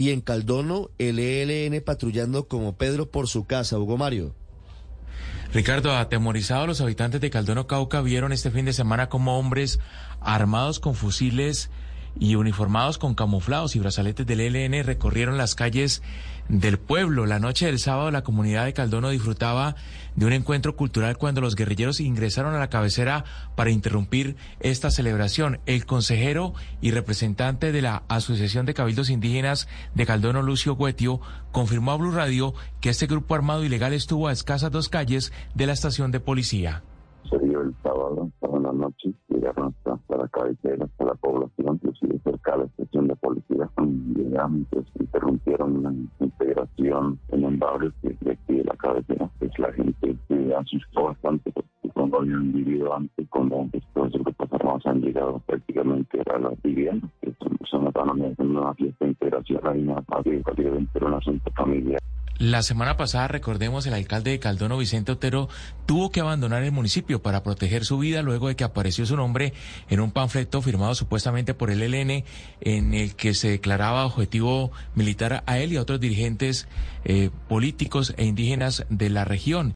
y en Caldono el ELN patrullando como Pedro por su casa, Hugo Mario. Ricardo, atemorizados los habitantes de Caldono Cauca vieron este fin de semana como hombres armados con fusiles y uniformados con camuflados y brazaletes del ELN recorrieron las calles del pueblo. La noche del sábado la comunidad de Caldono disfrutaba de un encuentro cultural cuando los guerrilleros ingresaron a la cabecera para interrumpir esta celebración. El consejero y representante de la Asociación de Cabildos Indígenas de Caldono, Lucio Guetio, confirmó a Blue Radio que este grupo armado ilegal estuvo a escasas dos calles de la estación de policía. Se dio el sábado, en la noche, llegaron hasta, la cabecera, hasta la población, inclusive cerca de Interrumpieron la integración en un barrio que de aquí de la cabecera. Pues la gente se asustó bastante porque cuando habían vivido antes, como estos grupos armados han llegado prácticamente a las viviendas, que son, son una fiesta de integración, hay una, prácticamente un asunto familiar. La semana pasada, recordemos, el alcalde de Caldono, Vicente Otero, tuvo que abandonar el municipio para proteger su vida luego de que apareció su nombre en un panfleto firmado supuestamente por el ELN en el que se declaraba objetivo militar a él y a otros dirigentes eh, políticos e indígenas de la región.